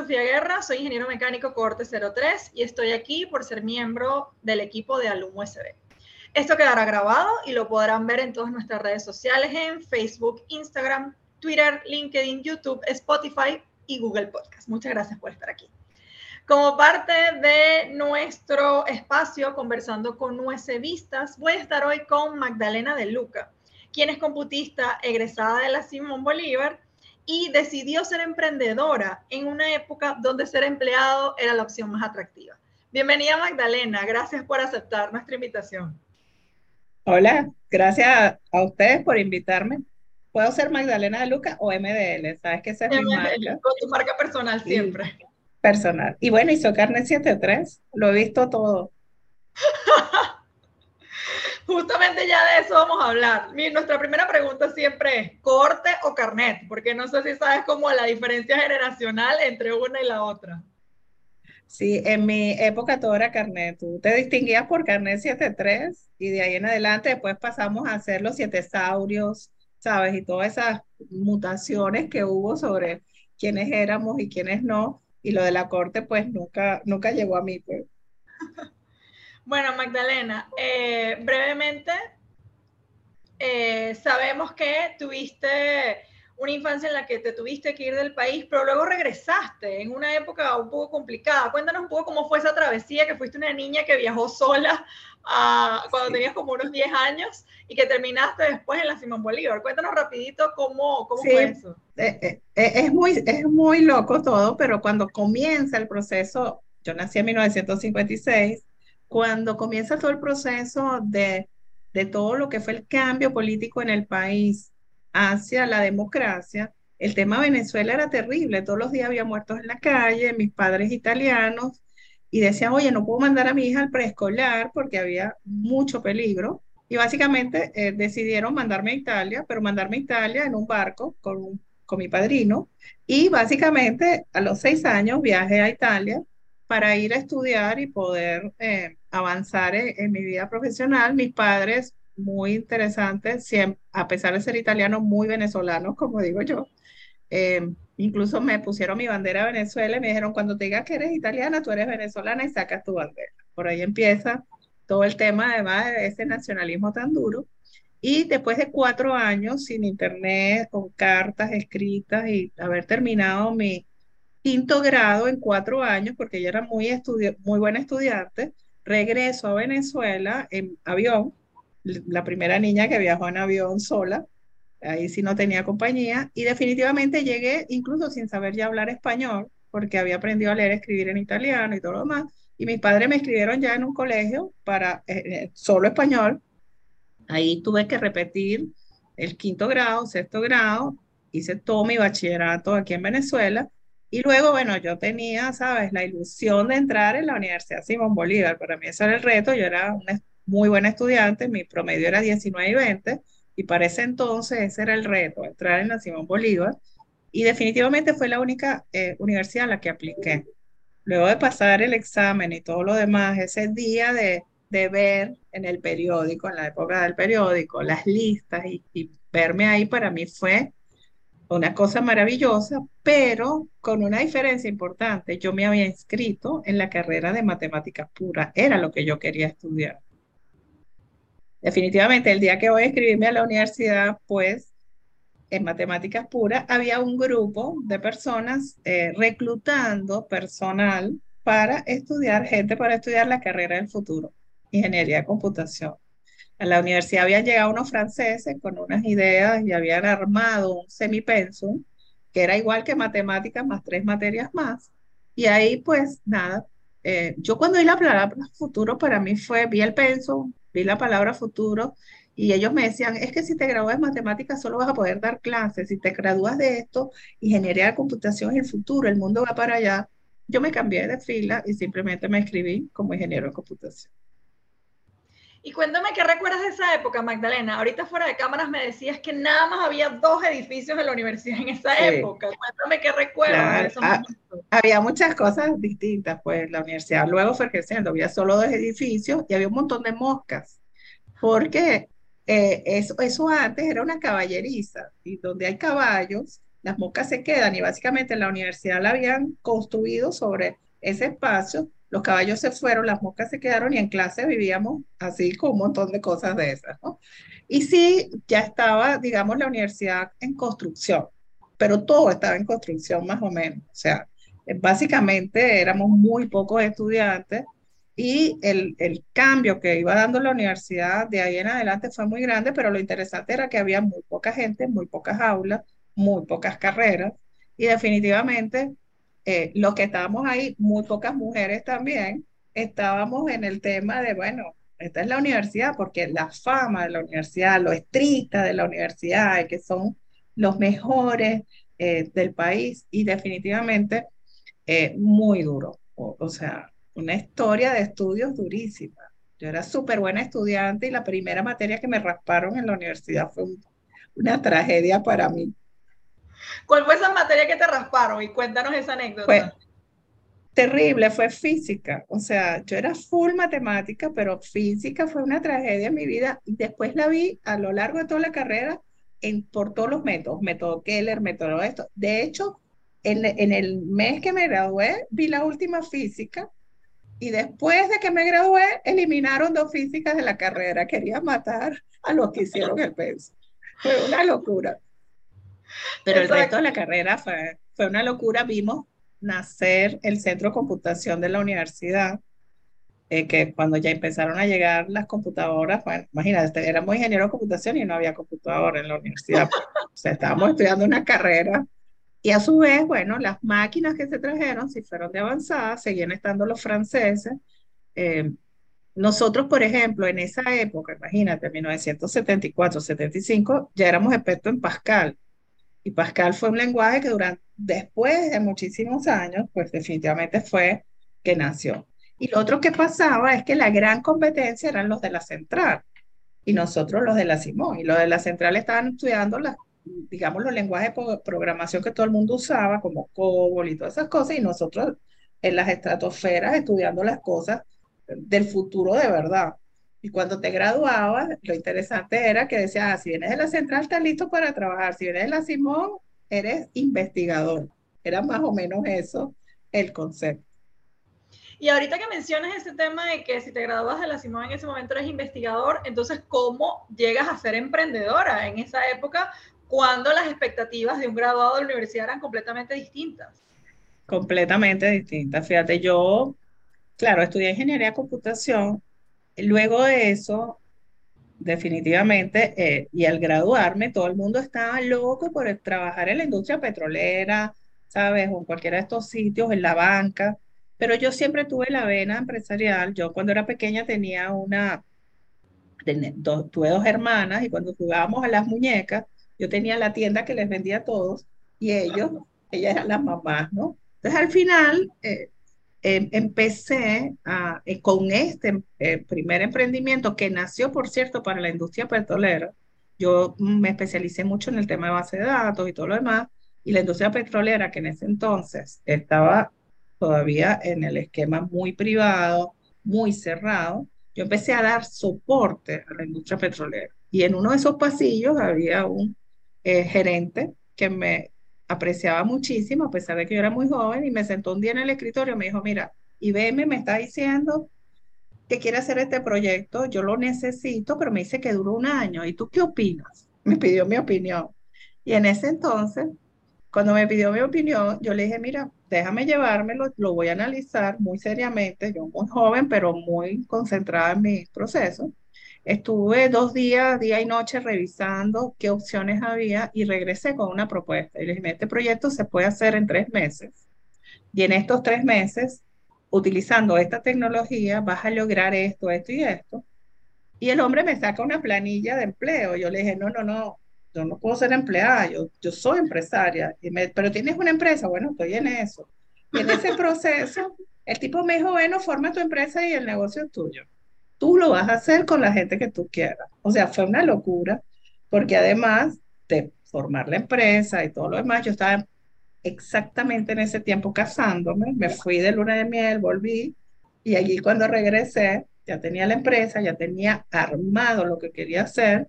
Sofía Guerra, soy ingeniero mecánico cohorte 03 y estoy aquí por ser miembro del equipo de Alum USB. Esto quedará grabado y lo podrán ver en todas nuestras redes sociales en Facebook, Instagram, Twitter, LinkedIn, YouTube, Spotify y Google Podcast. Muchas gracias por estar aquí. Como parte de nuestro espacio conversando con USBistas, voy a estar hoy con Magdalena de Luca, quien es computista egresada de la Simón Bolívar y decidió ser emprendedora en una época donde ser empleado era la opción más atractiva. Bienvenida Magdalena, gracias por aceptar nuestra invitación. Hola, gracias a ustedes por invitarme. Puedo ser Magdalena de Luca o MDL, sabes que esa es mi marca. Con tu marca personal siempre. personal. Y bueno, hizo carne 73, lo he visto todo. Justamente ya de eso vamos a hablar. Mi, nuestra primera pregunta siempre es, ¿corte o carnet? Porque no sé si sabes cómo la diferencia generacional entre una y la otra. Sí, en mi época todo era carnet. Tú te distinguías por carnet 73 y de ahí en adelante después pasamos a hacer los siete saurios, ¿sabes? Y todas esas mutaciones que hubo sobre quiénes éramos y quiénes no. Y lo de la corte pues nunca, nunca llegó a mí. Pues. Bueno, Magdalena, eh, brevemente, eh, sabemos que tuviste una infancia en la que te tuviste que ir del país, pero luego regresaste en una época un poco complicada. Cuéntanos un poco cómo fue esa travesía, que fuiste una niña que viajó sola ah, cuando tenías como unos 10 años y que terminaste después en la Simón Bolívar. Cuéntanos rapidito cómo, cómo fue eso. Eh, es, muy, es muy loco todo, pero cuando comienza el proceso, yo nací en 1956, cuando comienza todo el proceso de, de todo lo que fue el cambio político en el país hacia la democracia, el tema Venezuela era terrible. Todos los días había muertos en la calle, mis padres italianos, y decían, oye, no puedo mandar a mi hija al preescolar porque había mucho peligro. Y básicamente eh, decidieron mandarme a Italia, pero mandarme a Italia en un barco con, con mi padrino. Y básicamente a los seis años viajé a Italia para ir a estudiar y poder eh, avanzar en, mi vida profesional. Mis padres, muy interesantes, siempre, a pesar de ser italianos, muy venezolanos, como digo yo. Eh, incluso me pusieron mi bandera de Venezuela y me dijeron, cuando te digas que eres italiana, tú eres venezolana y sacas tu bandera. Por ahí empieza todo el tema, además de ese nacionalismo tan duro. Y después de cuatro años sin internet, con cartas escritas y haber terminado mi, quinto grado en cuatro años, porque yo era muy, muy buena estudiante, regreso a Venezuela en avión, la primera niña que viajó en avión sola, ahí sí no tenía compañía, y definitivamente llegué incluso sin saber ya hablar español, porque había aprendido a leer, escribir en italiano y todo lo demás, y mis padres me escribieron ya en un colegio para eh, eh, solo español, ahí tuve que repetir el quinto grado, sexto grado, hice todo mi bachillerato aquí en Venezuela, y luego, bueno, yo tenía, ¿sabes?, la ilusión de entrar en la Universidad Simón Bolívar. Para mí ese era el reto. Yo era una muy buena estudiante, mi promedio era 19 y 20, y para ese entonces ese era el reto, entrar en la Simón Bolívar. Y definitivamente fue la única eh, universidad a la que apliqué. Luego de pasar el examen y todo lo demás, ese día de, de ver en el periódico, en la época del periódico, las listas y, y verme ahí para mí fue una cosa maravillosa, pero con una diferencia importante. Yo me había inscrito en la carrera de matemáticas puras, era lo que yo quería estudiar. Definitivamente, el día que voy a inscribirme a la universidad, pues, en matemáticas puras, había un grupo de personas eh, reclutando personal para estudiar, gente para estudiar la carrera del futuro, ingeniería de computación a la universidad habían llegado unos franceses con unas ideas y habían armado un semipensum que era igual que matemáticas más tres materias más. Y ahí pues nada, eh, yo cuando vi la palabra futuro para mí fue, vi el pensum, vi la palabra futuro y ellos me decían, es que si te gradúas de matemáticas solo vas a poder dar clases, si te gradúas de esto, ingeniería de computación es el futuro, el mundo va para allá. Yo me cambié de fila y simplemente me escribí como ingeniero de computación. Y cuéntame qué recuerdas de esa época, Magdalena. Ahorita fuera de cámaras me decías que nada más había dos edificios en la universidad en esa época. Cuéntame qué recuerdas. Ah, había muchas cosas distintas, pues la universidad luego fue creciendo, había solo dos edificios y había un montón de moscas, porque eh, eso, eso antes era una caballeriza y donde hay caballos, las moscas se quedan y básicamente la universidad la habían construido sobre ese espacio, los caballos se fueron, las moscas se quedaron y en clase vivíamos así con un montón de cosas de esas, ¿no? Y sí, ya estaba, digamos, la universidad en construcción, pero todo estaba en construcción más o menos, o sea, básicamente éramos muy pocos estudiantes y el, el, cambio que iba dando la universidad de ahí en adelante fue muy grande, pero lo interesante era que había muy poca gente, muy pocas aulas, muy pocas carreras y definitivamente eh, los que estábamos ahí, muy pocas mujeres también, estábamos en el tema de, bueno, esta es la universidad, porque la fama de la universidad, lo estricta de la universidad, que son los mejores eh, del país y definitivamente eh, muy duro. O, sea, una historia de estudios durísima. Yo era súper buena estudiante y la primera materia que me rasparon en la universidad fue una tragedia para mí. ¿Cuál fue esa materia que te rasparon? Y cuéntanos esa anécdota. Terrible, fue física. O sea, yo era full matemática, pero física fue una tragedia en mi vida. Después la vi a lo largo de toda la carrera en, por todos los métodos, método Keller, método esto. De hecho, en, en el mes que me gradué, vi la última física y después de que me gradué, eliminaron dos físicas de la carrera. Quería matar a los que hicieron el peso. Fue una locura. Pero el resto de la carrera fue, fue una locura. Vimos nacer el centro de computación de la universidad, eh, que cuando ya empezaron a llegar las computadoras, bueno, imagínate, éramos ingenieros de computación y no había computadora en la universidad. o sea, estábamos estudiando una carrera. Y a su vez, bueno, las máquinas que se trajeron, si fueron de avanzada, seguían estando los franceses. Eh, nosotros, por ejemplo, en esa época, imagínate, 1974, 75, ya éramos expertos en Pascal. Y Pascal fue un lenguaje que durante, después de muchísimos años, pues definitivamente fue que nació. Y lo otro que pasaba es que la gran competencia eran los de la central y nosotros los de la Simón. Y los de la central estaban estudiando las, digamos, los lenguajes de programación que todo el mundo usaba, como COBOL y todas esas cosas, y nosotros en las estratosferas estudiando las cosas del futuro de verdad. Y cuando te graduabas, lo interesante era que decías, ah, si vienes de la central, estás listo para trabajar. Si vienes de la Simón, eres investigador. Era más o menos eso el concepto. Y ahorita que mencionas ese tema de que si te graduas de la Simón en ese momento eres investigador, entonces, ¿cómo llegas a ser emprendedora en esa época cuando las expectativas de un graduado de la universidad eran completamente distintas? Completamente distintas. Fíjate, yo, claro, estudié ingeniería de computación Luego de eso, definitivamente, eh, y al graduarme, todo el mundo estaba loco por trabajar en la industria petrolera, ¿sabes? O en cualquiera de estos sitios, en la banca. Pero yo siempre tuve la vena empresarial. Yo cuando era pequeña tenía una, tuve dos hermanas y cuando jugábamos a las muñecas, yo tenía la tienda que les vendía a todos y ellos, ellas eran las mamás, ¿no? Entonces al final, eh, Em, empecé eh, con este eh, primer emprendimiento que nació, por cierto, para la industria petrolera. Yo me especialicé mucho en el tema de base de datos y todo lo demás, y la industria petrolera, que en ese entonces estaba todavía en el esquema muy privado, muy cerrado, yo empecé a dar soporte a la industria petrolera. Y en uno de esos pasillos había un eh, gerente que me apreciaba muchísimo, a pesar de que yo era muy joven, y me sentó un día en el escritorio y me dijo, mira, IBM me está diciendo que quiere hacer este proyecto, yo lo necesito, pero me dice que duró un año, ¿y tú qué opinas? Me pidió mi opinión. Y en ese entonces, cuando me pidió mi opinión, yo le dije, mira, déjame llevármelo, lo voy a analizar muy seriamente, yo muy joven, pero muy concentrada en mi proceso. Estuve dos días, día y noche, revisando qué opciones había y regresé con una propuesta. Y le dije, este proyecto se puede hacer en tres meses. Y en estos tres meses, utilizando esta tecnología, vas a lograr esto, esto y esto. Y el hombre me saca una planilla de empleo. Yo le dije, no, no, no, yo no puedo ser empleada, yo, yo soy empresaria. Y me, Pero tienes una empresa, bueno, estoy en eso. Y en ese proceso, el tipo me dijo, bueno, forma tu empresa y el negocio es tuyo tú lo vas a hacer con la gente que tú quieras. O sea, fue una locura, porque además de formar la empresa y todo lo demás, yo estaba exactamente en ese tiempo casándome, me fui de luna de miel, volví, y allí cuando regresé, ya tenía la empresa, ya tenía armado lo que quería hacer,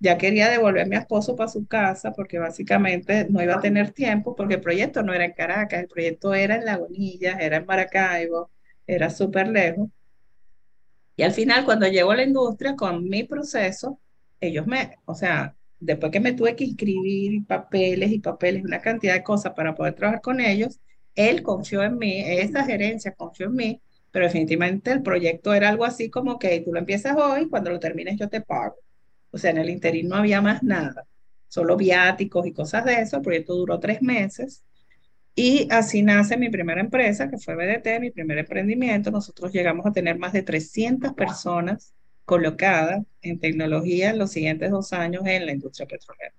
ya quería devolver a mi esposo para su casa porque básicamente no iba a tener tiempo porque el proyecto no era en Caracas, el proyecto era en Lagunillas, era en Maracaibo, era súper lejos. Y al final, cuando llego a la industria con mi proceso, ellos me, o sea, después que me tuve que inscribir papeles y papeles, una cantidad de cosas para poder trabajar con ellos, él confió en mí, esa gerencia confió en mí, pero definitivamente el proyecto era algo así como que tú lo empiezas hoy, cuando lo termines yo te pago. O sea, en el interín no había más nada, solo viáticos y cosas de eso. El proyecto duró tres meses y así nace mi primera empresa, que fue BDT, mi primer emprendimiento. Nosotros llegamos a tener más de 300 personas colocadas en tecnología en los siguientes dos años en la industria petrolera.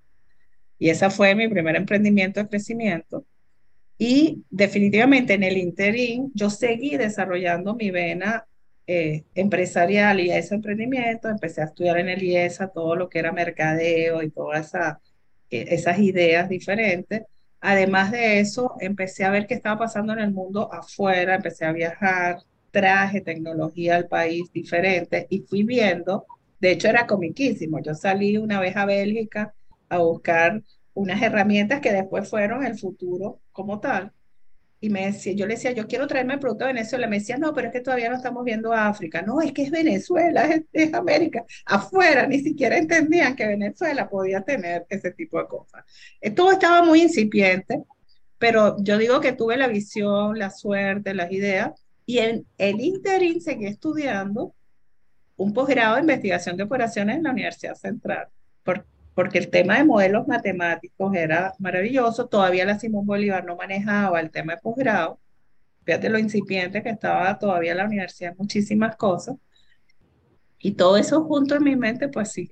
Y ese fue mi primer emprendimiento de crecimiento. Y definitivamente en el interín yo seguí desarrollando mi vena eh, empresarial y ese emprendimiento, empecé a estudiar en el IESA todo lo que era mercadeo y todas esa, eh, esas ideas diferentes. Además de eso, empecé a ver qué estaba pasando en el mundo afuera, empecé a viajar, traje tecnología al país diferente y fui viendo, de hecho era comiquísimo, yo salí una vez a Bélgica a buscar unas herramientas que después fueron el futuro como tal y me decía, yo le decía, yo quiero traerme el producto de Venezuela. Me decía, no, pero es que todavía no estamos viendo África. No, es que es Venezuela, es, América. Afuera ni siquiera entendían que Venezuela podía tener ese tipo de cosas. Eh, todo estaba muy incipiente, pero yo digo que tuve la visión, la suerte, las ideas. Y en el interín seguí estudiando un posgrado de investigación de operaciones en la Universidad Central. Por, porque el tema de modelos matemáticos era maravilloso. Todavía la Simón Bolívar no manejaba el tema de posgrado. Fíjate lo incipiente que estaba todavía la universidad, muchísimas cosas. Y todo eso junto en mi mente, pues sí.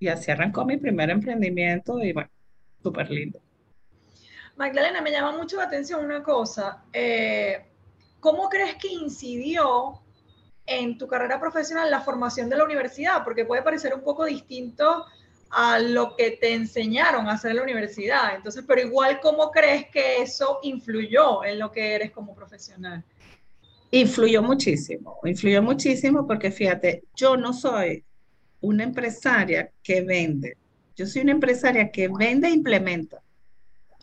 Y así arrancó mi primer emprendimiento y bueno, súper lindo. Magdalena, me llama mucho la atención una cosa. Eh, ¿Cómo crees que incidió en tu carrera profesional la formación de la universidad? Porque puede parecer un poco distinto a lo que te enseñaron a hacer en la universidad. Entonces, pero igual, ¿cómo crees que eso influyó en lo que eres como profesional? Influyó muchísimo, influyó muchísimo porque fíjate, yo no soy una empresaria que vende, yo soy una empresaria que vende e implementa.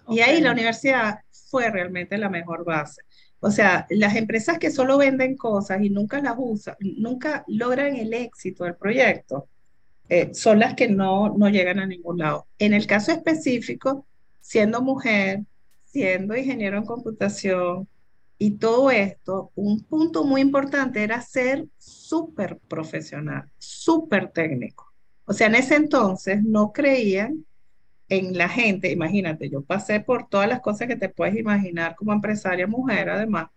Y ahí la universidad fue realmente la mejor base. O sea, las empresas que solo venden cosas y nunca las usan, nunca logran el éxito del proyecto, eh, son las que no, no llegan a ningún lado. En el caso específico, siendo mujer, siendo ingeniero en computación y todo esto, un punto muy importante era ser súper profesional, súper técnico. O sea, en ese entonces no creían en la gente, imagínate, yo pasé por todas las cosas que te puedes imaginar como empresaria mujer además,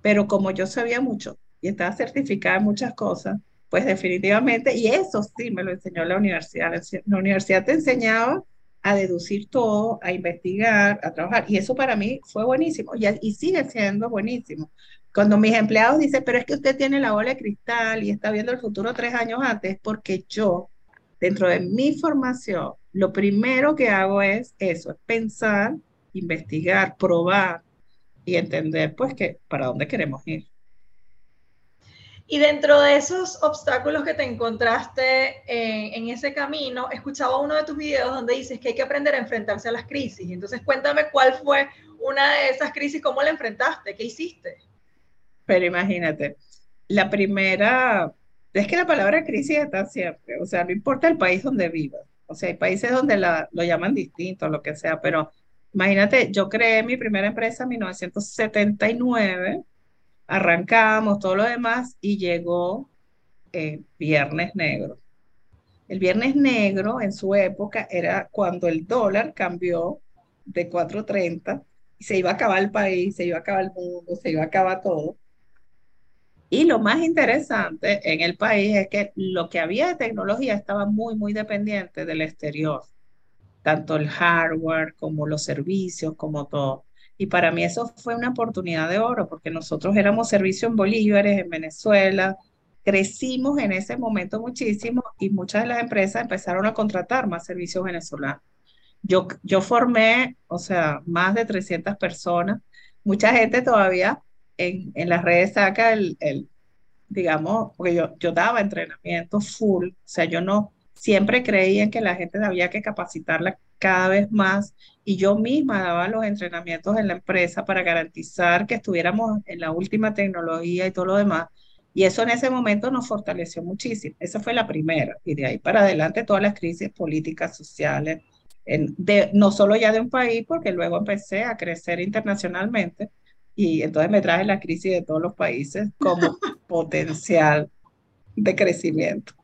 pero como yo sabía mucho y estaba certificada en muchas cosas, pues definitivamente, y eso sí me lo enseñó la universidad. La universidad te enseñaba a deducir todo, a investigar, a trabajar, y eso para mí fue buenísimo y, sigue siendo buenísimo. Cuando mis empleados dicen, pero es que usted tiene la bola de cristal y está viendo el futuro tres años antes, porque yo, dentro de mi formación, lo primero que hago es eso, es pensar, investigar, probar y entender pues que para dónde queremos ir. Y dentro de esos obstáculos que te encontraste en, ese camino, escuchaba uno de tus videos donde dices que hay que aprender a enfrentarse a las crisis. Entonces cuéntame cuál fue una de esas crisis, cómo la enfrentaste, qué hiciste. Pero imagínate, la primera, es que la palabra crisis está siempre, o sea, no importa el país donde vivas, o sea, hay países donde la, lo llaman distinto, lo que sea, pero imagínate, yo creé mi primera empresa en 1979 arrancamos, todo lo demás, y llegó eh, Viernes Negro. El Viernes Negro en su época era cuando el dólar cambió de 4.30 y se iba a acabar el país, se iba a acabar el mundo, se iba a acabar todo. Y lo más interesante en el país es que lo que había de tecnología estaba muy, muy dependiente del exterior, tanto el hardware como los servicios, como todo. Y para mí eso fue una oportunidad de oro, porque nosotros éramos servicio en bolívares, en Venezuela, crecimos en ese momento muchísimo y muchas de las empresas empezaron a contratar más servicios venezolanos. Yo, yo formé, o sea, más de 300 personas. Mucha gente todavía en, en las redes saca el, el, digamos, porque yo, yo daba entrenamiento full, o sea, yo no, siempre creían que la gente había que capacitarla cada vez más y yo misma daba los entrenamientos en la empresa para garantizar que estuviéramos en la última tecnología y todo lo demás. Y eso en ese momento nos fortaleció muchísimo. Esa fue la primera. Y de ahí para adelante todas las crisis políticas, sociales, de, no solo ya de un país, porque luego empecé a crecer internacionalmente y entonces me traje la crisis de todos los países como potencial de crecimiento.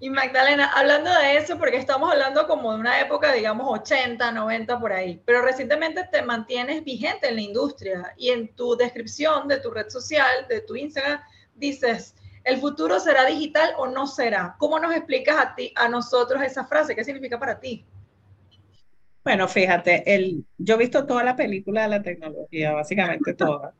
Y Magdalena, hablando de eso, porque estamos hablando como de una época, digamos, 80, 90 por ahí, pero recientemente te mantienes vigente en la industria y en tu descripción de tu red social, de tu Instagram, dices, ¿el futuro será digital o no será? ¿Cómo nos explicas a ti, a nosotros esa frase? ¿Qué significa para ti? Bueno, fíjate, el, yo he visto toda la película de la tecnología, básicamente toda.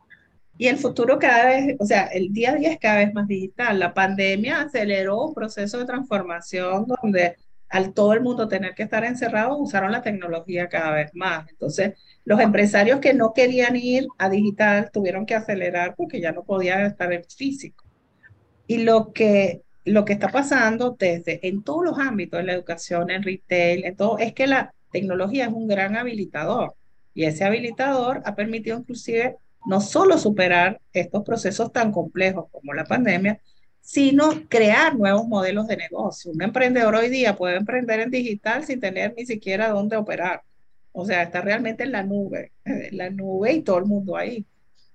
Y el futuro cada vez, o sea, el día a día es cada vez más digital. La pandemia aceleró un proceso de transformación donde al todo el mundo tener que estar encerrado, usaron la tecnología cada vez más. Entonces, los empresarios que no querían ir a digital tuvieron que acelerar porque ya no podían estar en físico. Y lo que, lo que está pasando desde en todos los ámbitos, en la educación, en retail, en todo, es que la tecnología es un gran habilitador. Y ese habilitador ha permitido inclusive no solo superar estos procesos tan complejos como la pandemia, sino crear nuevos modelos de negocio. Un emprendedor hoy día puede emprender en digital sin tener ni siquiera dónde operar. O sea, está realmente en la nube, en la nube y todo el mundo ahí.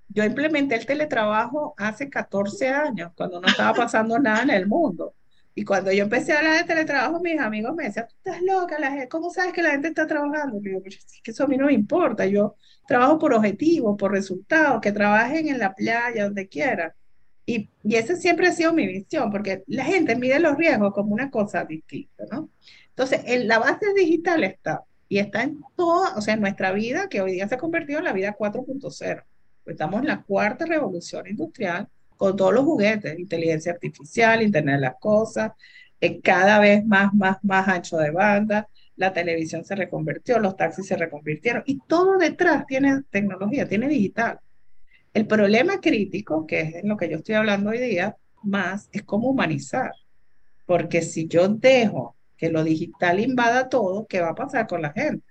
Yo implementé el teletrabajo hace 14 años, cuando no estaba pasando nada en el mundo. Y cuando yo empecé a hablar de teletrabajo, mis amigos me decían, tú estás loca, la gente, ¿cómo sabes que la gente está trabajando? Y pues es que eso a mí no me importa, yo trabajo por objetivos, por resultados, que trabajen en la playa, donde quieran. Y, y esa siempre ha sido mi visión, porque la gente mide los riesgos como una cosa distinta, ¿no? Entonces, en la base digital está, y está en toda, o sea, en nuestra vida, que hoy día se ha convertido en la vida 4.0. Estamos en la cuarta revolución industrial con todos los juguetes, inteligencia artificial, Internet de las cosas, eh, cada vez más, más, más ancho de banda, la televisión se reconvirtió, los taxis se reconvirtieron y todo detrás tiene tecnología, tiene digital. El problema crítico, que es en lo que yo estoy hablando hoy día, más es cómo humanizar. Porque si yo dejo que lo digital invada todo, ¿qué va a pasar con la gente?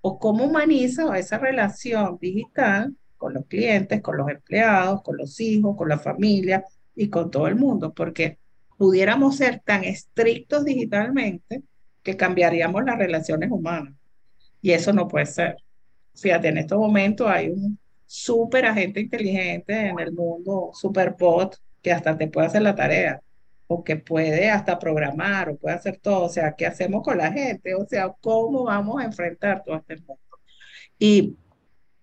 O cómo humanizo esa relación digital con los clientes, con los empleados, con los hijos, con la familia y con todo el mundo, porque pudiéramos ser tan estrictos digitalmente que cambiaríamos las relaciones humanas. Y eso no puede ser. Fíjate, en estos momentos hay un súper agente inteligente en el mundo, super bot, que hasta te puede hacer la tarea, o que puede hasta programar, o puede hacer todo. O sea, ¿qué hacemos con la gente? O sea, ¿cómo vamos a enfrentar todo este mundo? Y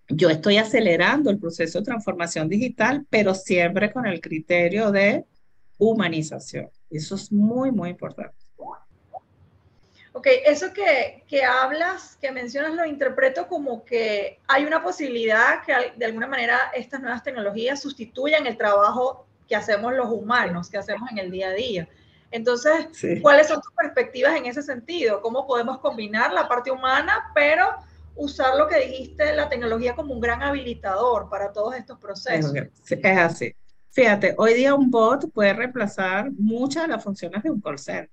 yo estoy acelerando el proceso de transformación digital, pero siempre con el criterio de humanización. Eso es muy, muy importante. Ok, eso que, que, hablas, que mencionas, lo interpreto como que hay una posibilidad que de alguna manera estas nuevas tecnologías sustituyan el trabajo que hacemos los humanos, que hacemos en el día a día. Entonces, ¿cuáles son tus perspectivas en ese sentido? ¿Cómo podemos combinar la parte humana, pero usar lo que dijiste, la tecnología como un gran habilitador para todos estos procesos? Es así. Fíjate, hoy día un bot puede reemplazar muchas de las funciones de un call center.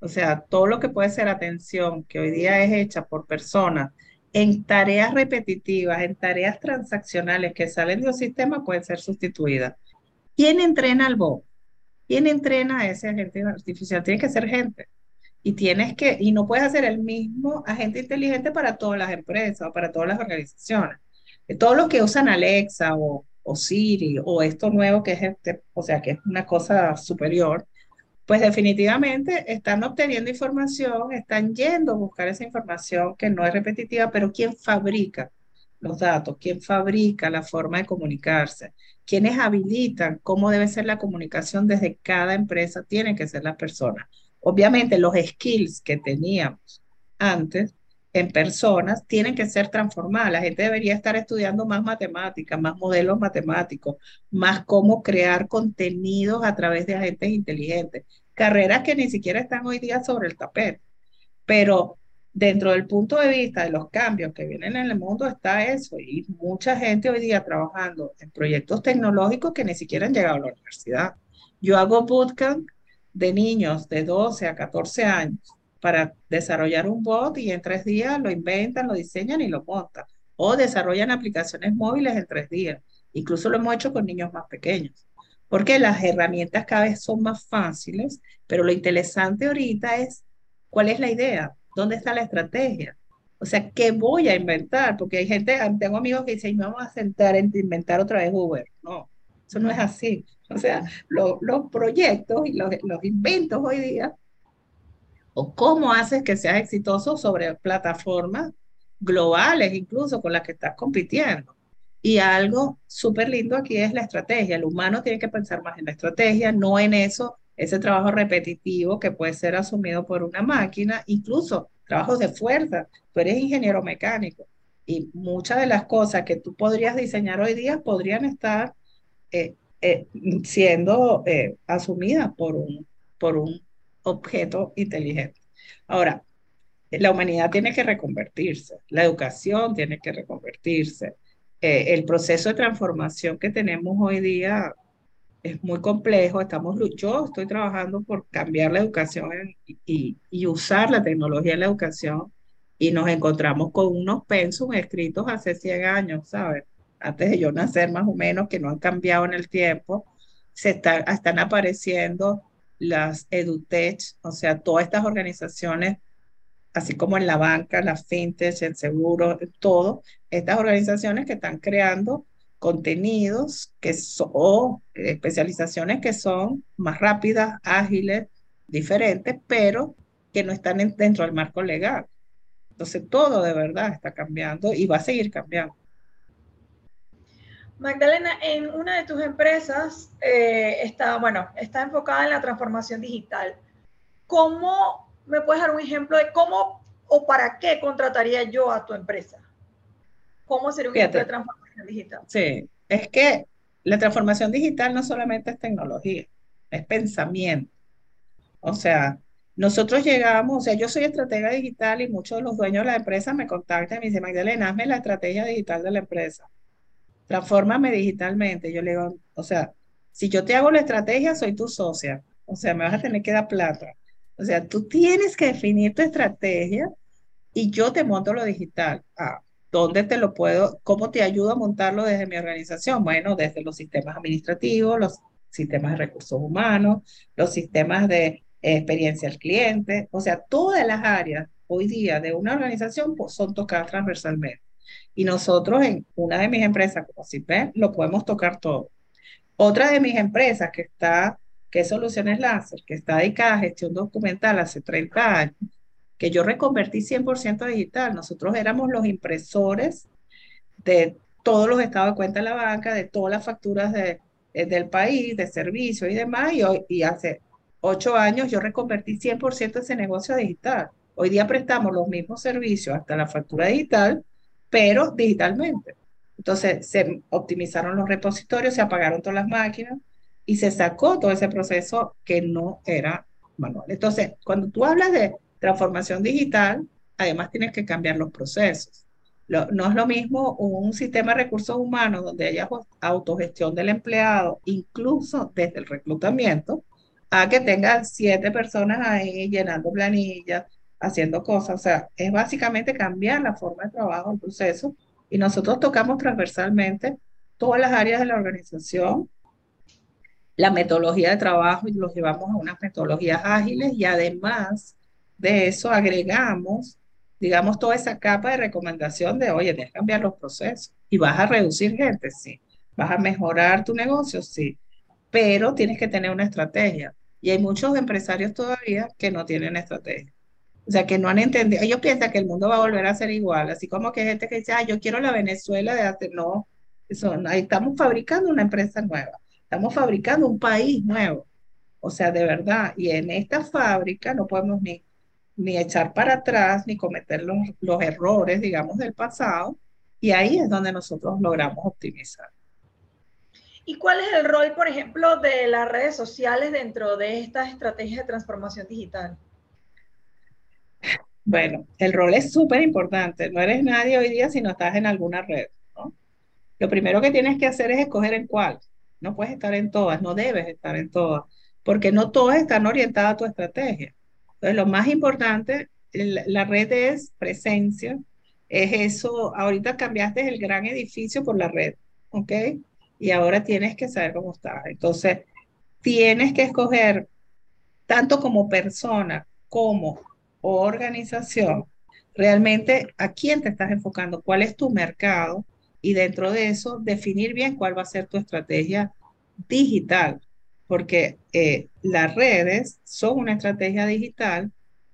O sea, todo lo que puede ser atención, que hoy día es hecha por personas en tareas repetitivas, en tareas transaccionales que salen de un sistema, puede ser sustituida. ¿Quién entrena al bot? ¿Quién entrena a ese agente artificial? Tiene que ser gente. Y tienes que, y no puedes hacer el mismo agente inteligente para todas las empresas o para todas las organizaciones. Todos los que usan Alexa o, o Siri o esto nuevo que es este, o sea, que es una cosa superior, pues definitivamente están obteniendo información, están yendo a buscar esa información que no es repetitiva, pero ¿quién fabrica los datos? ¿Quién fabrica la forma de comunicarse? ¿Quiénes habilitan cómo debe ser la comunicación desde cada empresa? Tienen que ser las personas. Obviamente los skills que teníamos antes en personas tienen que ser transformadas. La gente debería estar estudiando más matemáticas, más modelos matemáticos, más cómo crear contenidos a través de agentes inteligentes. Carreras que ni siquiera están hoy día sobre el tapete. Pero dentro del punto de vista de los cambios que vienen en el mundo está eso. Y mucha gente hoy día trabajando en proyectos tecnológicos que ni siquiera han llegado a la universidad. Yo hago bootcamp de niños de 12 a 14 años para desarrollar un bot y en tres días lo inventan, lo diseñan y lo montan. O desarrollan aplicaciones móviles en tres días. Incluso lo hemos hecho con niños más pequeños. Porque las herramientas cada vez son más fáciles, pero lo interesante ahorita es cuál es la idea, dónde está la estrategia. O sea, ¿qué voy a inventar? Porque hay gente, tengo amigos que dicen, vamos a sentar en inventar otra vez Uber. No, eso no es así. O sea, los proyectos y los inventos hoy día, o cómo haces que seas exitoso sobre plataformas globales, incluso con las que estás compitiendo. Y algo súper lindo aquí es la estrategia. El humano tiene que pensar más en la estrategia, no en eso, ese trabajo repetitivo que puede ser asumido por una máquina, incluso trabajos de fuerza. Tú eres ingeniero mecánico y muchas de las cosas que tú podrías diseñar hoy día podrían estar eh, eh, siendo eh, asumidas por un, por un objeto inteligente. Ahora, la humanidad tiene que reconvertirse, la educación tiene que reconvertirse. el proceso de transformación que tenemos hoy día es muy complejo. Estamos, yo estoy trabajando por cambiar la educación y, y, usar la tecnología en la educación y nos encontramos con unos pensum escritos hace 100 años, ¿sabes? Antes de yo nacer más o menos, que no han cambiado en el tiempo. Se está, están apareciendo las EduTech, o sea, todas estas organizaciones, así como en la banca, la fintech, el seguro, todo, estas organizaciones que están creando contenidos que o especializaciones que son más rápidas, ágiles, diferentes, pero que no están dentro del marco legal. Entonces todo de verdad está cambiando y va a seguir cambiando. Magdalena, en una de tus empresas eh, está, bueno, está enfocada en la transformación digital. ¿Cómo me puedes dar un ejemplo de cómo o para qué contrataría yo a tu empresa? ¿Cómo sería un ejemplo de transformación? digital. Sí, es que la transformación digital no solamente es tecnología, es pensamiento. O sea, nosotros llegamos, o sea, yo soy estratega digital y muchos de los dueños de la empresa me contactan y me dicen, Magdalena, hazme la estrategia digital de la empresa. Transfórmame digitalmente. Yo le digo, o sea, si yo te hago la estrategia, soy tu socia. O sea, me vas a tener que dar plata. O sea, tú tienes que definir tu estrategia y yo te monto lo digital. Ah, ¿Dónde te lo puedo, cómo te ayudo a montarlo desde mi organización? Bueno, desde los sistemas administrativos, los sistemas de recursos humanos, los sistemas de experiencia al cliente, o sea, todas las áreas hoy día de una organización pues, son tocadas transversalmente. Y nosotros en una de mis empresas, como CIPE, lo podemos tocar todo. Otra de mis empresas que está, que es Soluciones Láser, que está dedicada a gestión documental hace 30 años, que yo reconvertí 100% digital. Nosotros éramos los impresores de todos los estados de cuenta de la banca, de todas las facturas de, eh, del país, de servicios y demás, y, y hace ocho años yo reconvertí 100% ese negocio digital. Hoy día prestamos los mismos servicios hasta la factura digital, pero digitalmente. Entonces se optimizaron los repositorios, se apagaron todas las máquinas y se sacó todo ese proceso que no era manual. Entonces, cuando tú hablas de transformación digital, además tienes que cambiar los procesos. no es lo mismo un sistema de recursos humanos donde haya autogestión del empleado, incluso desde el reclutamiento, a que tenga siete personas ahí llenando planillas, haciendo cosas. O sea, es básicamente cambiar la forma de trabajo, el proceso. Y nosotros tocamos transversalmente todas las áreas de la organización, la metodología de trabajo y los llevamos a unas metodologías ágiles y además de eso agregamos, digamos, toda esa capa de recomendación de, oye, tienes que cambiar los procesos y vas a reducir gente, sí. Vas a mejorar tu negocio, sí. Pero tienes que tener una estrategia. Y hay muchos empresarios todavía que no tienen estrategia. O sea, que no han entendido. Ellos piensan que el mundo va a volver a ser igual. Así como que hay gente que dice, ah, yo quiero la Venezuela de hace. No, eso, ahí estamos fabricando una empresa nueva. Estamos fabricando un país nuevo. O sea, de verdad. Y en esta fábrica no podemos ni ni echar para atrás, ni cometer los, los errores, digamos, del pasado. Y ahí es donde nosotros logramos optimizar. ¿Y cuál es el rol, por ejemplo, de las redes sociales dentro de estas estrategias de transformación digital? Bueno, el rol es súper importante. No eres nadie hoy día si no estás en alguna red. ¿no? Lo primero que tienes que hacer es escoger en cuál. No puedes estar en todas, no debes estar en todas porque no todas están orientadas a tu estrategia. Entonces, lo más importante, la red es presencia, es eso, ahorita cambiaste el gran edificio por la red, ¿ok? Y ahora tienes que saber cómo está. Entonces, tienes que escoger, tanto como persona como organización, realmente a quién te estás enfocando, cuál es tu mercado y dentro de eso definir bien cuál va a ser tu estrategia digital, porque eh, las redes son una estrategia digital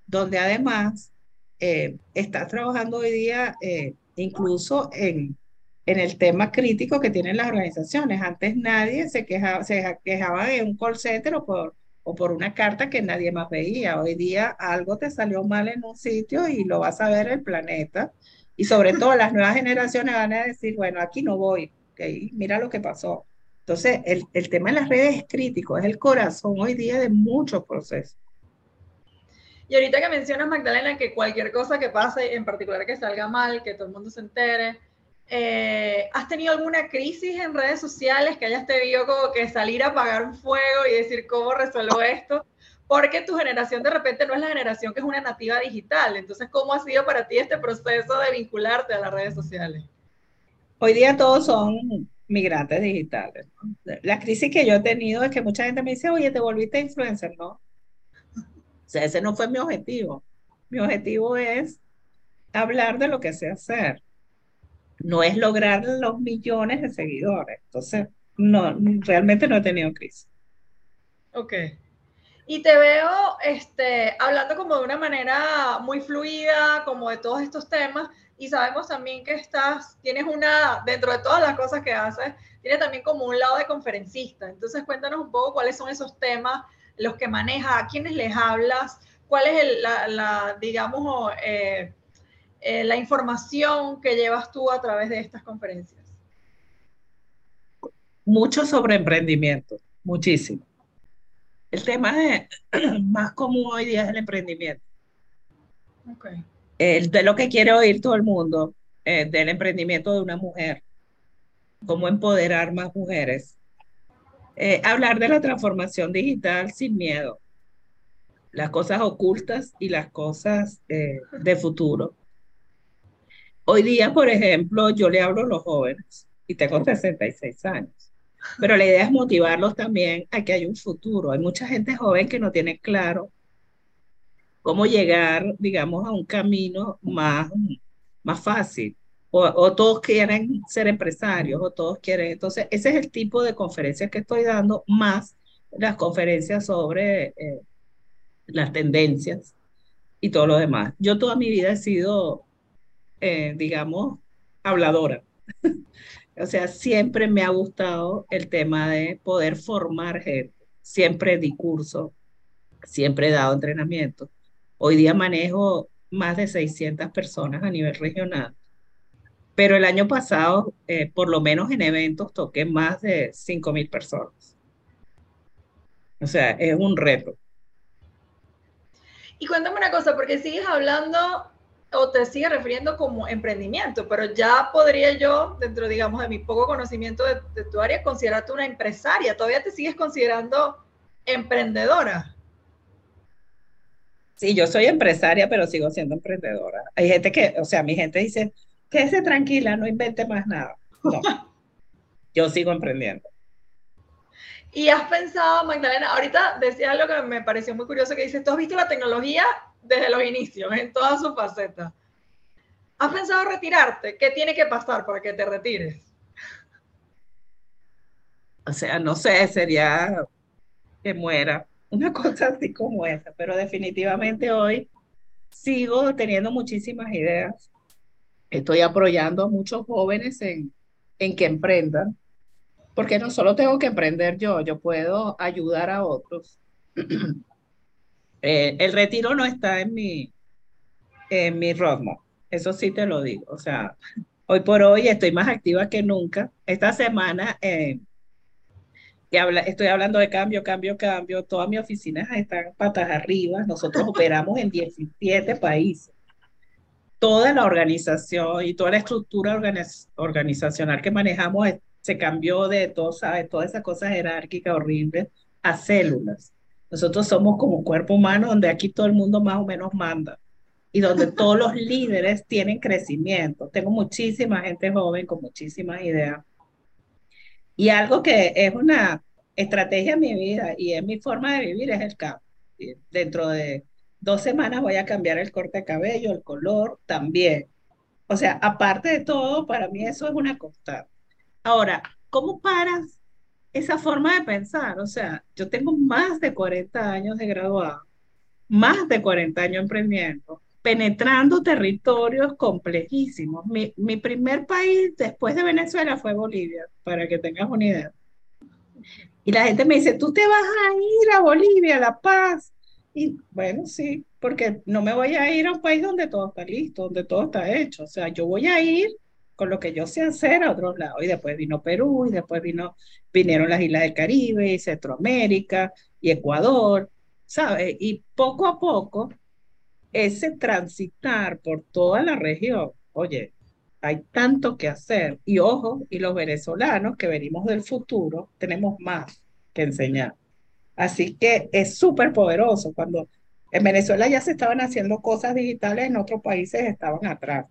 donde además eh, estás trabajando hoy día eh, incluso en, en el tema crítico que tienen las organizaciones. Antes nadie se quejaba, se quejaba de un call center o por, o por una carta que nadie más veía. Hoy día algo te salió mal en un sitio y lo vas a ver el planeta. Y sobre todo las nuevas generaciones van a decir, bueno, aquí no voy, okay, mira lo que pasó. Entonces, el, el tema de las redes es crítico, es el corazón hoy día de muchos procesos. Y ahorita que mencionas, Magdalena, que cualquier cosa que pase, en particular que salga mal, que todo el mundo se entere, eh, ¿has tenido alguna crisis en redes sociales que hayas tenido como que salir a apagar un fuego y decir cómo resuelvo esto? Porque tu generación de repente no es la generación que es una nativa digital. Entonces, ¿cómo ha sido para ti este proceso de vincularte a las redes sociales? Hoy día todos son migrantes digitales. La crisis que yo he tenido es que mucha gente me dice, oye, te volviste influencer, ¿no? O sea, ese no fue mi objetivo. Mi objetivo es hablar de lo que sé hacer. No es lograr los millones de seguidores. Entonces, no, realmente no he tenido crisis. Ok. Y te veo este, hablando como de una manera muy fluida, como de todos estos temas, y sabemos también que estás, tienes una, dentro de todas las cosas que haces, tienes también como un lado de conferencista. Entonces cuéntanos un poco cuáles son esos temas, los que manejas, a quiénes les hablas, cuál es la, digamos, eh, eh, la información que llevas tú a través de estas conferencias. Mucho sobre emprendimiento, muchísimo. El tema más común hoy día es el emprendimiento. Okay de lo que quiere oír todo el mundo, eh, del emprendimiento de una mujer, cómo empoderar más mujeres. Eh, hablar de la transformación digital sin miedo, las cosas ocultas y las cosas eh, de futuro. Hoy día, por ejemplo, yo le hablo a los jóvenes y tengo 66 años, pero la idea es motivarlos también a que hay un futuro. Hay mucha gente joven que no tiene claro cómo llegar, digamos, a un camino más, más fácil. O, todos quieren ser empresarios, o todos quieren. Entonces, ese es el tipo de conferencias que estoy dando, más las conferencias sobre eh, las tendencias y todo lo demás. Yo toda mi vida he sido, eh, digamos, habladora. o sea, siempre me ha gustado el tema de poder formar gente. Siempre di curso, siempre he dado entrenamiento. Hoy día manejo más de 600 personas a nivel regional, pero el año pasado, eh, por lo menos en eventos, toqué más de 5.000 personas. O sea, es un reto. Y cuéntame una cosa, porque sigues hablando o te sigues refiriendo como emprendimiento, pero ya podría yo, dentro, digamos, de mi poco conocimiento de, de tu área, considerarte una empresaria. ¿Todavía te sigues considerando emprendedora? Sí, yo soy empresaria, pero sigo siendo emprendedora. Hay gente que, o sea, mi gente dice, quédese tranquila, no invente más nada. No, yo sigo emprendiendo. Y has pensado, Magdalena, ahorita decía algo que me pareció muy curioso, que dice, tú has visto la tecnología desde los inicios, en todas sus facetas. ¿Has pensado retirarte? ¿Qué tiene que pasar para que te retires? O sea, no sé, sería que muera una cosa así como esa, pero definitivamente hoy sigo teniendo muchísimas ideas. Estoy apoyando a muchos jóvenes en, en que emprendan, porque no solo tengo que emprender yo, yo puedo ayudar a otros. Eh, el retiro no está en mi, en mi roadmap, eso sí te lo digo. O sea, hoy por hoy estoy más activa que nunca. Esta semana eh, estoy hablando de cambio, cambio, cambio, todas mis oficinas están patas arriba, nosotros operamos en 17 países. Toda la organización y toda la estructura organizacional que manejamos se cambió de todo, ¿sabes? Toda esa cosa jerárquica horrible a células. Nosotros somos como cuerpo humano donde aquí todo el mundo más o menos manda y donde todos los líderes tienen crecimiento. Tengo muchísima gente joven con muchísimas ideas. Y algo que es una estrategia en mi vida y en mi forma de vivir es el cambio. Dentro de dos semanas voy a cambiar el corte de cabello, el color también. O sea, aparte de todo, para mí eso es una constante. Ahora, ¿cómo paras esa forma de pensar? O sea, yo tengo más de 40 años de graduado, más de 40 años emprendiendo, penetrando territorios complejísimos. Mi, mi primer país después de Venezuela fue Bolivia, para que tengas una idea. Y la gente me dice, tú te vas a ir a Bolivia, a La Paz. Y bueno, sí, porque no me voy a ir a un país donde todo está listo, donde todo está hecho. O sea, yo voy a ir con lo que yo sé hacer a otros lados. Y después vino Perú, y después vino, vinieron las islas del Caribe, y Centroamérica, y Ecuador, ¿sabes? Y poco a poco, ese transitar por toda la región, oye, hay tanto que hacer. Y ojo, y los venezolanos que venimos del futuro, tenemos más que enseñar. Así que es súper poderoso. Cuando en Venezuela ya se estaban haciendo cosas digitales, en otros países estaban atrás.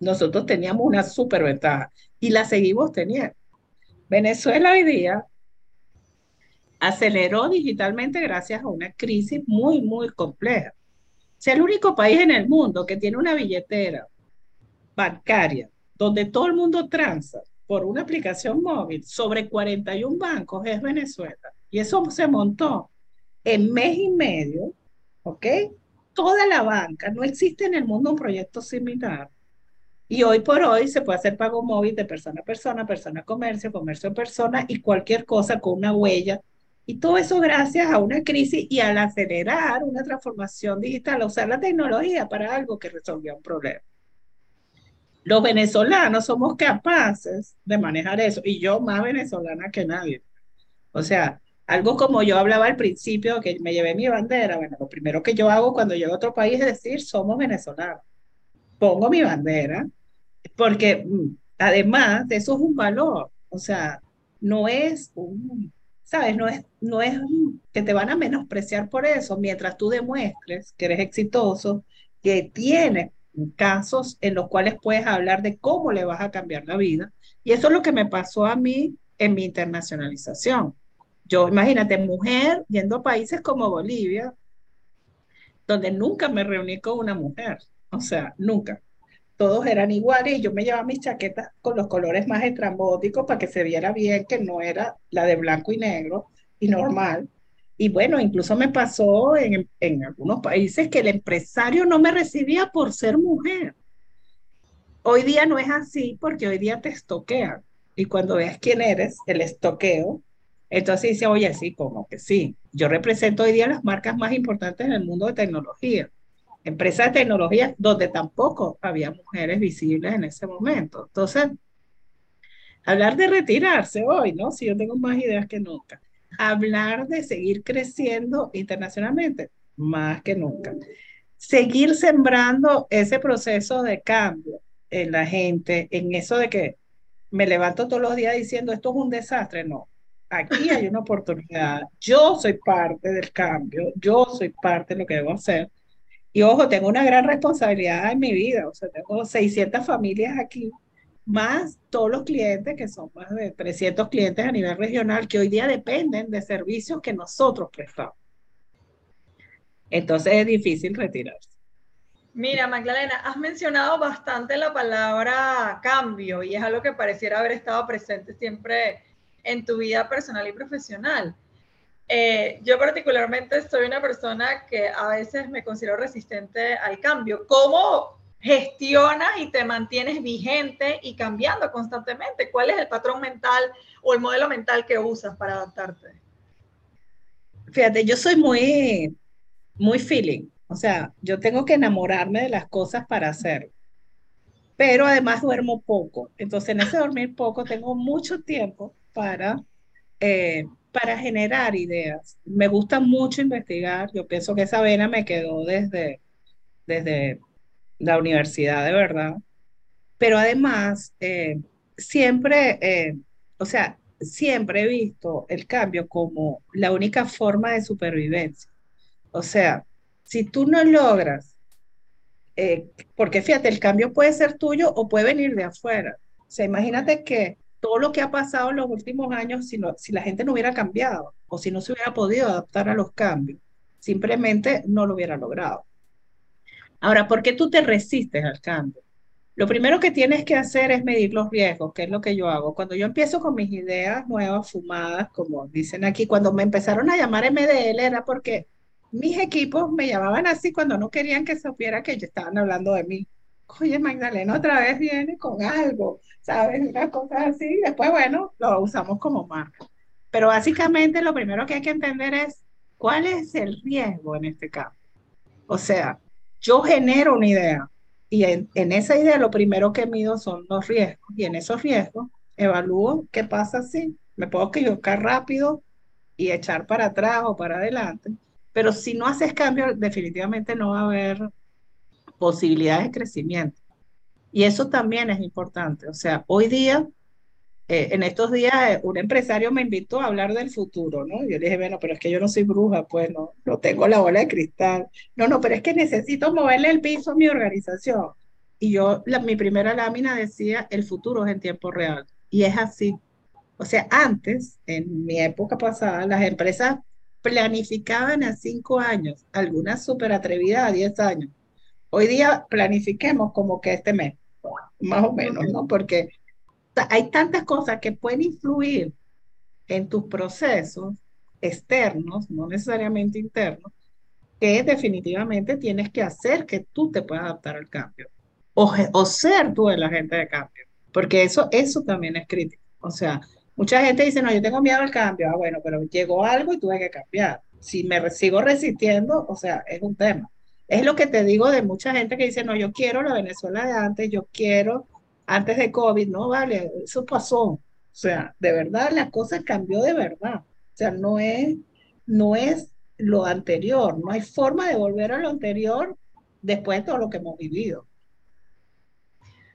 Nosotros teníamos una súper ventaja y la seguimos teniendo. Venezuela hoy día aceleró digitalmente gracias a una crisis muy, muy compleja. Es el único país en el mundo que tiene una billetera, bancaria, donde todo el mundo transa por una aplicación móvil sobre 41 bancos es Venezuela. Y eso se montó en mes y medio, ¿ok? Toda la banca, no existe en el mundo un proyecto similar. Y hoy por hoy se puede hacer pago móvil de persona a persona, persona a comercio, comercio a persona y cualquier cosa con una huella. Y todo eso gracias a una crisis y al acelerar una transformación digital, usar la tecnología para algo que resolvió un problema los venezolanos somos capaces de manejar eso, y yo más venezolana que nadie. O sea, algo como yo hablaba al principio, que me llevé mi bandera, bueno, lo primero que yo hago cuando llego a otro país es decir, somos venezolanos. Pongo mi bandera, porque mm, además de eso es un valor, o sea, no es un, ¿sabes? No es, no es que te van a menospreciar por eso, mientras tú demuestres que eres exitoso, que tienes casos en los cuales puedes hablar de cómo le vas a cambiar la vida. Y eso es lo que me pasó a mí en mi internacionalización. Yo, imagínate, mujer yendo a países como Bolivia, donde nunca me reuní con una mujer, o sea, nunca. Todos eran iguales y yo me llevaba mis chaquetas con los colores más estrambóticos para que se viera bien que no era la de blanco y negro y normal. Y bueno, incluso me pasó en, en algunos países que el empresario no me recibía por ser mujer. Hoy día no es así porque hoy día te estoquean. Y cuando ves quién eres, el estoqueo, entonces dice, oye, sí, como que sí. Yo represento hoy día las marcas más importantes en el mundo de tecnología. Empresas de tecnología donde tampoco había mujeres visibles en ese momento. Entonces, hablar de retirarse hoy, ¿no? Si yo tengo más ideas que nunca hablar de seguir creciendo internacionalmente, más que nunca. Seguir sembrando ese proceso de cambio en la gente, en eso de que me levanto todos los días diciendo esto es un desastre, no. Aquí hay una oportunidad. Yo soy parte del cambio, yo soy parte de lo que debo hacer. Y ojo, tengo una gran responsabilidad en mi vida, o sea, tengo 600 familias aquí más todos los clientes, que son más de 300 clientes a nivel regional, que hoy día dependen de servicios que nosotros prestamos. Entonces es difícil retirarse. Mira, Magdalena, has mencionado bastante la palabra cambio y es algo que pareciera haber estado presente siempre en tu vida personal y profesional. Eh, yo particularmente soy una persona que a veces me considero resistente al cambio. ¿Cómo gestionas y te mantienes vigente y cambiando constantemente? ¿Cuál es el patrón mental o el modelo mental que usas para adaptarte? Fíjate, yo soy muy, muy feeling. O sea, yo tengo que enamorarme de las cosas para hacer. Pero además duermo poco. Entonces, en ese dormir poco tengo mucho tiempo para, eh, para generar ideas. Me gusta mucho investigar. Yo pienso que esa vena me quedó desde, desde la universidad de verdad, pero además eh, siempre, eh, o sea, siempre he visto el cambio como la única forma de supervivencia. O sea, si tú no logras, eh, porque fíjate, el cambio puede ser tuyo o puede venir de afuera. O sea, imagínate que todo lo que ha pasado en los últimos años, si, la gente no hubiera cambiado o si no se hubiera podido adaptar a los cambios, simplemente no lo hubiera logrado. Ahora, ¿por qué tú te resistes al cambio? Lo primero que tienes que hacer es medir los riesgos, que es lo que yo hago. Cuando yo empiezo con mis ideas nuevas, fumadas, como dicen aquí, cuando me empezaron a llamar MDL era porque mis equipos me llamaban así cuando no querían que supiera que ellos estaban hablando de mí. Oye, Magdalena otra vez viene con algo, ¿sabes? Unas cosas así. Después, bueno, lo usamos como marca. Pero básicamente lo primero que hay que entender es cuál es el riesgo en este caso. O sea, yo genero una idea, y en, esa idea lo primero que mido son los riesgos. Y en esos riesgos evalúo qué pasa si me puedo equivocar rápido y echar para atrás o para adelante. Pero si no haces cambio, definitivamente no va a haber posibilidades de crecimiento. Y eso también es importante. O sea, hoy día eh, en estos días eh, un empresario me invitó a hablar del futuro, ¿no? Yo le dije, bueno, pero es que yo no soy bruja, pues no, no tengo la bola de cristal. No, no, pero es que necesito moverle el piso a mi organización. Y yo, mi primera lámina decía, el futuro es en tiempo real. Y es así. O sea, antes, en mi época pasada, las empresas planificaban a cinco años, algunas súper atrevidas a diez años. Hoy día planifiquemos como que este mes, más o menos, ¿no? Porque hay tantas cosas que pueden influir en tus procesos externos, no necesariamente internos, que definitivamente tienes que hacer que tú te puedas adaptar al cambio o, o ser tú el agente de cambio, porque eso, eso también es crítico. O sea, mucha gente dice, no, yo tengo miedo al cambio, ah, bueno, pero llegó algo y tuve que cambiar. Si me sigo resistiendo, o sea, es un tema. Es lo que te digo de mucha gente que dice, no, yo quiero la Venezuela de antes, yo quiero antes de COVID, no vale, eso pasó. O sea, de verdad la cosa cambió de verdad. O sea, no es, no es lo anterior, no hay forma de volver a lo anterior después de todo lo que hemos vivido.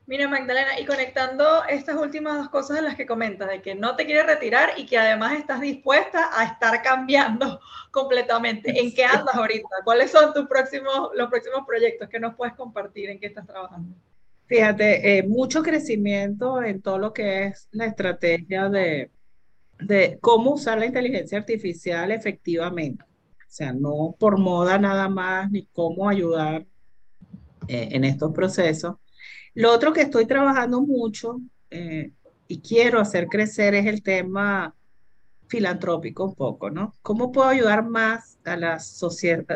Mira, Magdalena, y conectando estas últimas dos cosas de las que comentas, de que no te quieres retirar y que además estás dispuesta a estar cambiando completamente. ¿En qué andas ahorita? ¿Cuáles son tus próximos, los próximos proyectos que nos puedes compartir? ¿En qué estás trabajando? Fíjate, eh, mucho crecimiento en todo lo que es la estrategia de, de cómo usar la inteligencia artificial efectivamente. O sea, no por moda nada más, ni cómo ayudar eh, en estos procesos. Lo otro que estoy trabajando mucho eh, y quiero hacer crecer es el tema filantrópico un poco, ¿no? ¿Cómo puedo ayudar más a, las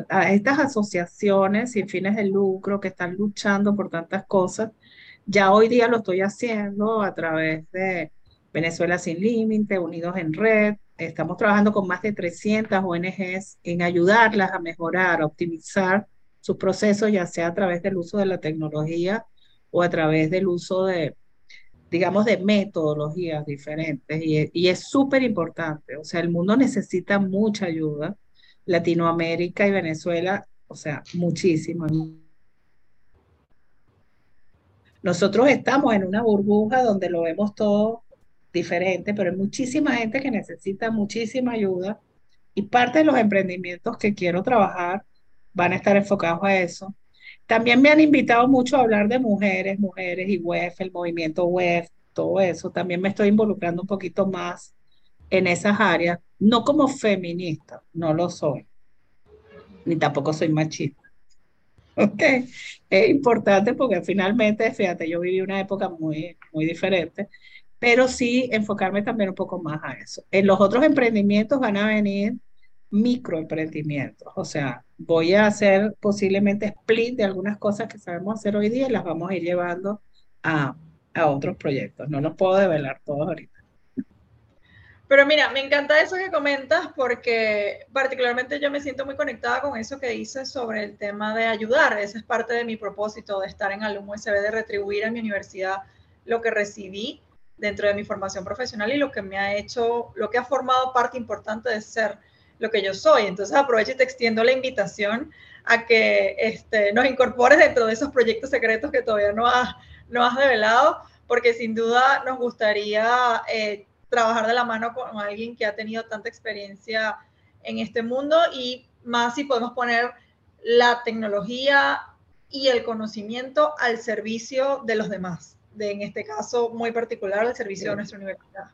a estas asociaciones sin fines de lucro que están luchando por tantas cosas? Ya hoy día lo estoy haciendo a través de Venezuela Sin Límite, Unidos en Red. Estamos trabajando con más de 300 ONGs en ayudarlas a mejorar, a optimizar sus procesos, ya sea a través del uso de la tecnología o a través del uso de, digamos, de metodologías diferentes. Y, es súper importante. O sea, el mundo necesita mucha ayuda. Latinoamérica y Venezuela, o sea, muchísimo. Nosotros estamos en una burbuja donde lo vemos todo diferente, pero hay muchísima gente que necesita muchísima ayuda y parte de los emprendimientos que quiero trabajar van a estar enfocados a eso. También me han invitado mucho a hablar de mujeres, mujeres y web, el movimiento web, todo eso. También me estoy involucrando un poquito más en esas áreas, no como feminista, no lo soy, ni tampoco soy machista Ok, es importante porque finalmente, fíjate, yo viví una época muy, muy diferente, pero sí enfocarme también un poco más a eso. En los otros emprendimientos van a venir microemprendimientos, o sea, voy a hacer posiblemente split de algunas cosas que sabemos hacer hoy día y las vamos a ir llevando a, a otros proyectos. No los puedo develar todos ahorita. Pero mira, me encanta eso que comentas porque particularmente yo me siento muy conectada con eso que dices sobre el tema de ayudar. Ese es parte de mi propósito de estar en Alum USB, de retribuir a mi universidad lo que recibí dentro de mi formación profesional y lo que me ha hecho, lo que ha formado parte importante de ser lo que yo soy. Entonces aprovecho y te extiendo la invitación a que este, nos incorpores dentro de esos proyectos secretos que todavía no has, no has develado, porque sin duda nos gustaría... Eh, trabajar de la mano con alguien que ha tenido tanta experiencia en este mundo y más si podemos poner la tecnología y el conocimiento al servicio de los demás, de en este caso muy particular al servicio de nuestra universidad.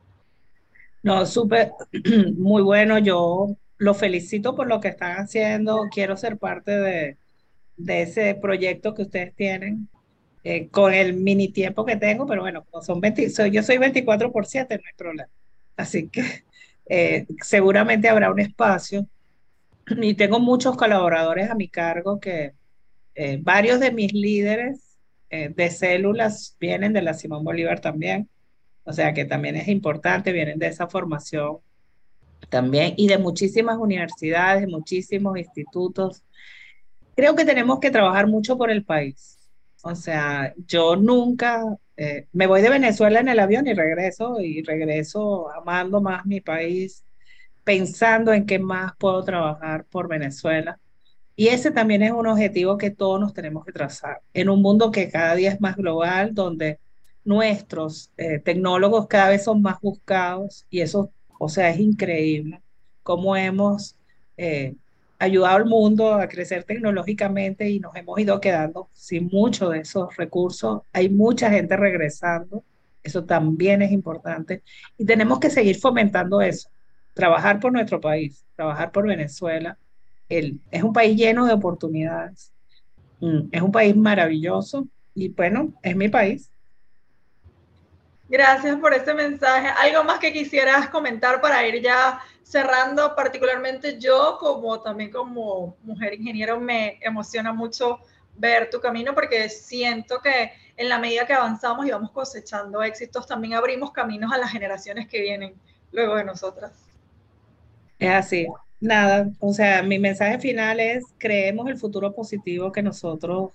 No, súper, muy bueno. Yo lo felicito por lo que están haciendo. Quiero ser parte de, ese proyecto que ustedes tienen. Eh, con el mini tiempo que tengo, pero bueno, son 20, yo soy 24 por 7, no hay problema. Así que eh, seguramente habrá un espacio. Y tengo muchos colaboradores a mi cargo que eh, varios de mis líderes de células vienen de la Simón Bolívar también. O sea que también es importante, vienen de esa formación también y de muchísimas universidades, muchísimos institutos. Creo que tenemos que trabajar mucho por el país. O sea, yo nunca eh, me voy de Venezuela en el avión y regreso y regreso amando más mi país, pensando en qué más puedo trabajar por Venezuela. Y ese también es un objetivo que todos nos tenemos que trazar en un mundo que cada día es más global, donde nuestros eh, tecnólogos cada vez son más buscados y eso, o sea, es increíble cómo hemos eh, ayudado al mundo a crecer tecnológicamente y nos hemos ido quedando sin muchos de esos recursos. Hay mucha gente regresando, eso también es importante y tenemos que seguir fomentando eso, trabajar por nuestro país, trabajar por Venezuela. El, es un país lleno de oportunidades, mm, es un país maravilloso y bueno, es mi país. Gracias por ese mensaje. ¿Algo más que quisieras comentar para ir ya cerrando, particularmente yo como también como mujer ingeniero me emociona mucho ver tu camino porque siento que en la medida que avanzamos y vamos cosechando éxitos, también abrimos caminos a las generaciones que vienen luego de nosotras. Es así. Nada, o sea, mi mensaje final es creemos el futuro positivo que nosotros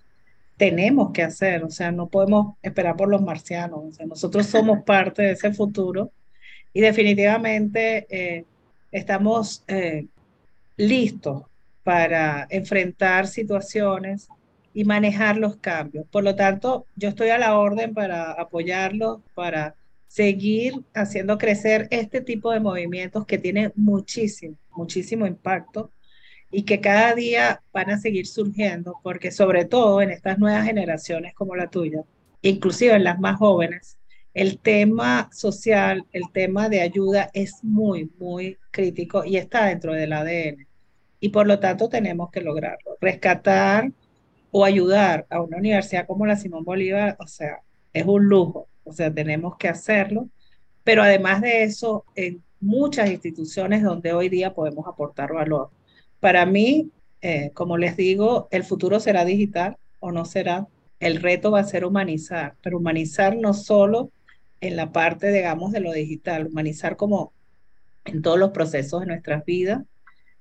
tenemos que hacer, o sea, no podemos esperar por los marcianos, o sea, nosotros somos parte de ese futuro y definitivamente eh, estamos eh, listos para enfrentar situaciones y manejar los cambios. Por lo tanto, yo estoy a la orden para apoyarlos, para seguir haciendo crecer este tipo de movimientos que tiene muchísimo, muchísimo impacto y que cada día van a seguir surgiendo, porque sobre todo en estas nuevas generaciones como la tuya, inclusive en las más jóvenes, el tema social, el tema de ayuda es muy, muy crítico y está dentro del ADN. Y por lo tanto tenemos que lograrlo. Rescatar o ayudar a una universidad como la Simón Bolívar, o sea, es un lujo. O sea, tenemos que hacerlo. Pero además de eso, en muchas instituciones donde hoy día podemos aportar valor. Para mí, eh, como les digo, el futuro será digital o no será. El reto va a ser humanizar, pero humanizar no solo en la parte, digamos, de lo digital, humanizar como en todos los procesos de nuestras vidas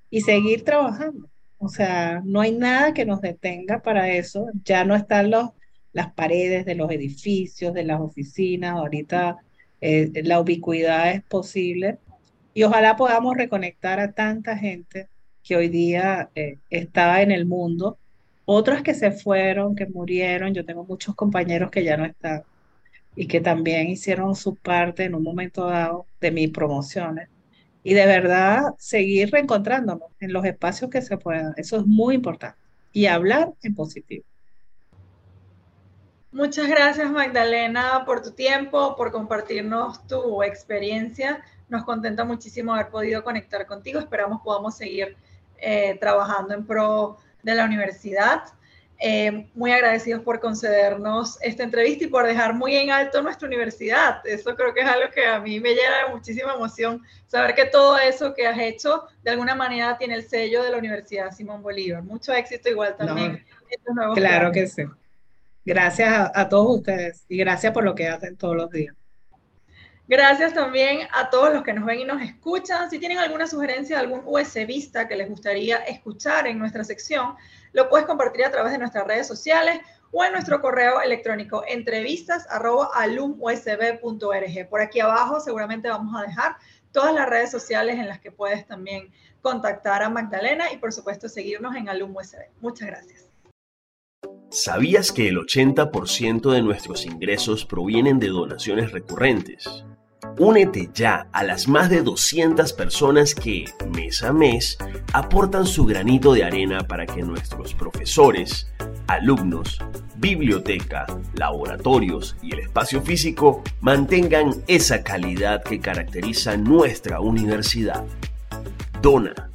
y seguir trabajando. O sea, no hay nada que nos detenga para eso. Ya no están los, las paredes de los edificios, de las oficinas. Ahorita eh, la ubicuidad es posible. Y ojalá podamos reconectar a tanta gente que hoy día eh, está en el mundo. Otras que se fueron, que murieron. Yo tengo muchos compañeros que ya no están y que también hicieron su parte en un momento dado de mis promociones. Y de verdad seguir reencontrándonos en los espacios que se puedan. Eso es muy importante. Y hablar en positivo. Muchas gracias Magdalena por tu tiempo, por compartirnos tu experiencia. Nos contenta muchísimo haber podido conectar contigo. Esperamos podamos seguir eh, trabajando en pro de la universidad. Eh, muy agradecidos por concedernos esta entrevista y por dejar muy en alto nuestra universidad. Eso creo que es algo que a mí me llena de muchísima emoción, saber que todo eso que has hecho de alguna manera tiene el sello de la Universidad Simón Bolívar. Mucho éxito igual también. claro que sí. Gracias a todos ustedes y gracias por lo que hacen todos los días. Gracias también a todos los que nos ven y nos escuchan. Si tienen alguna sugerencia de algún USBista que les gustaría escuchar en nuestra sección, lo puedes compartir a través de nuestras redes sociales o en nuestro correo electrónico entrevistas.alumusb.org. Por aquí abajo seguramente vamos a dejar todas las redes sociales en las que puedes también contactar a Magdalena y por supuesto seguirnos en Alum USB. Muchas gracias. ¿Sabías que el 80% de nuestros ingresos provienen de donaciones recurrentes? Únete ya a las más de 200 personas que, mes a mes, aportan su granito de arena para que nuestros profesores, alumnos, biblioteca, laboratorios y el espacio físico mantengan esa calidad que caracteriza nuestra universidad. Dona